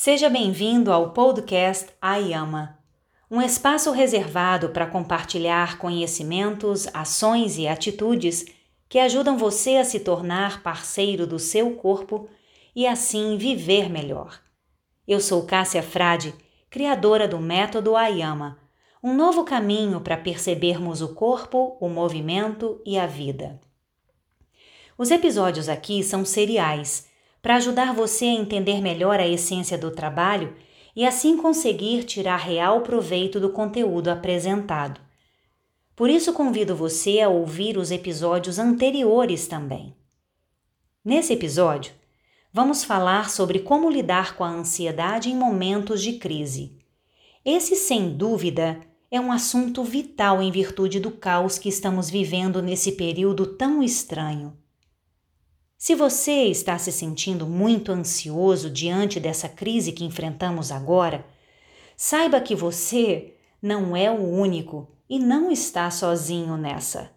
Seja bem-vindo ao podcast Ayama, um espaço reservado para compartilhar conhecimentos, ações e atitudes que ajudam você a se tornar parceiro do seu corpo e assim viver melhor. Eu sou Cássia Frade, criadora do método Ayama, um novo caminho para percebermos o corpo, o movimento e a vida. Os episódios aqui são seriais para ajudar você a entender melhor a essência do trabalho e assim conseguir tirar real proveito do conteúdo apresentado. Por isso convido você a ouvir os episódios anteriores também. Nesse episódio, vamos falar sobre como lidar com a ansiedade em momentos de crise. Esse, sem dúvida, é um assunto vital em virtude do caos que estamos vivendo nesse período tão estranho. Se você está se sentindo muito ansioso diante dessa crise que enfrentamos agora, saiba que você não é o único e não está sozinho nessa.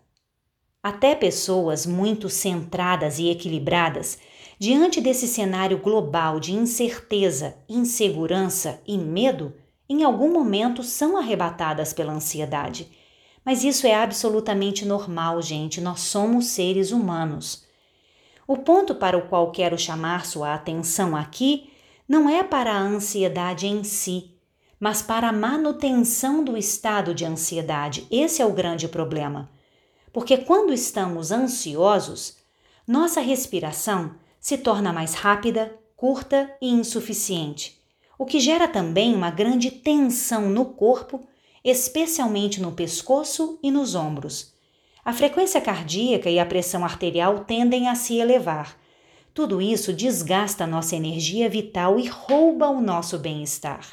Até pessoas muito centradas e equilibradas, diante desse cenário global de incerteza, insegurança e medo, em algum momento são arrebatadas pela ansiedade. Mas isso é absolutamente normal, gente. Nós somos seres humanos. O ponto para o qual quero chamar sua atenção aqui não é para a ansiedade em si, mas para a manutenção do estado de ansiedade. Esse é o grande problema. Porque quando estamos ansiosos, nossa respiração se torna mais rápida, curta e insuficiente, o que gera também uma grande tensão no corpo, especialmente no pescoço e nos ombros a frequência cardíaca e a pressão arterial tendem a se elevar. Tudo isso desgasta nossa energia vital e rouba o nosso bem-estar.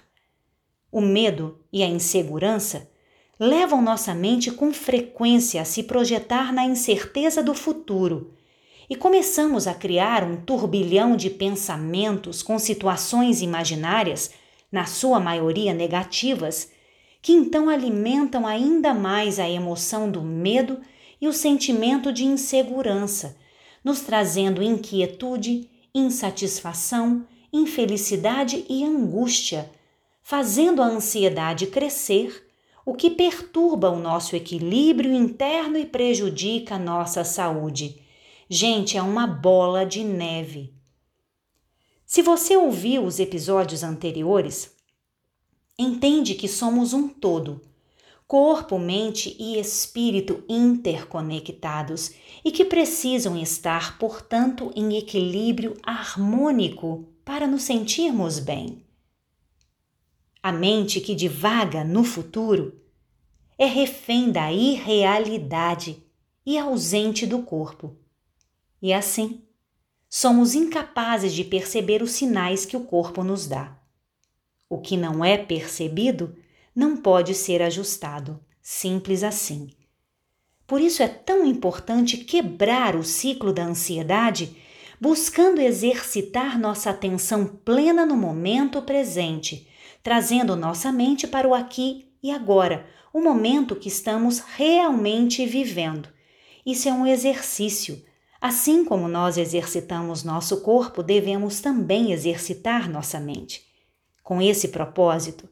O medo e a insegurança levam nossa mente com frequência a se projetar na incerteza do futuro e começamos a criar um turbilhão de pensamentos com situações imaginárias, na sua maioria negativas, que então alimentam ainda mais a emoção do medo e o sentimento de insegurança, nos trazendo inquietude, insatisfação, infelicidade e angústia, fazendo a ansiedade crescer, o que perturba o nosso equilíbrio interno e prejudica a nossa saúde. Gente, é uma bola de neve. Se você ouviu os episódios anteriores, entende que somos um todo corpo, mente e espírito interconectados e que precisam estar, portanto, em equilíbrio harmônico para nos sentirmos bem. A mente que divaga no futuro é refém da irrealidade e ausente do corpo. E assim, somos incapazes de perceber os sinais que o corpo nos dá. O que não é percebido não pode ser ajustado. Simples assim. Por isso é tão importante quebrar o ciclo da ansiedade, buscando exercitar nossa atenção plena no momento presente, trazendo nossa mente para o aqui e agora, o momento que estamos realmente vivendo. Isso é um exercício. Assim como nós exercitamos nosso corpo, devemos também exercitar nossa mente. Com esse propósito,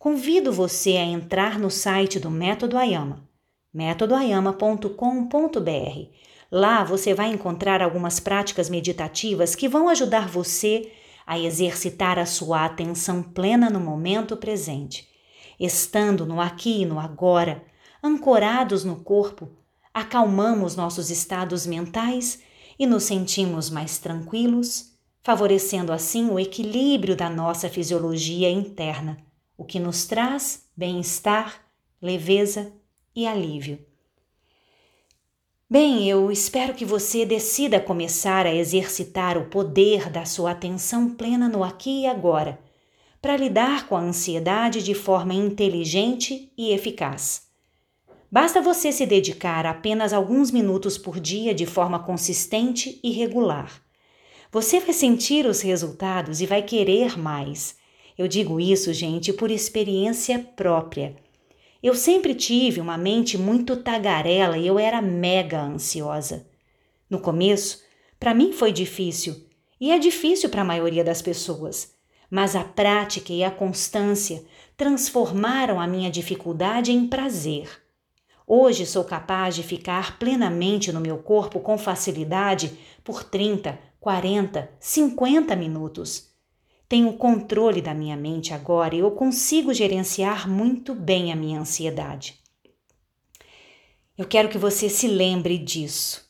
convido você a entrar no site do Método Ayama, métodoayama.com.br. Lá você vai encontrar algumas práticas meditativas que vão ajudar você a exercitar a sua atenção plena no momento presente, estando no aqui e no agora, ancorados no corpo, acalmamos nossos estados mentais e nos sentimos mais tranquilos, favorecendo assim o equilíbrio da nossa fisiologia interna o que nos traz bem-estar, leveza e alívio. Bem, eu espero que você decida começar a exercitar o poder da sua atenção plena no aqui e agora, para lidar com a ansiedade de forma inteligente e eficaz. Basta você se dedicar apenas alguns minutos por dia de forma consistente e regular. Você vai sentir os resultados e vai querer mais eu digo isso, gente, por experiência própria. Eu sempre tive uma mente muito tagarela e eu era mega ansiosa. No começo, para mim foi difícil, e é difícil para a maioria das pessoas. mas a prática e a constância transformaram a minha dificuldade em prazer. Hoje sou capaz de ficar plenamente no meu corpo com facilidade por 30, 40, 50 minutos. Tenho controle da minha mente agora e eu consigo gerenciar muito bem a minha ansiedade. Eu quero que você se lembre disso.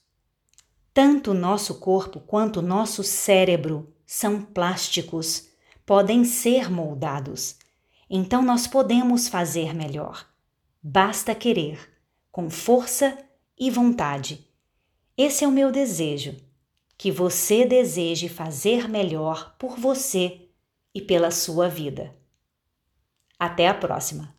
Tanto o nosso corpo quanto o nosso cérebro são plásticos, podem ser moldados. Então nós podemos fazer melhor. Basta querer, com força e vontade. Esse é o meu desejo, que você deseje fazer melhor por você e pela sua vida. Até a próxima!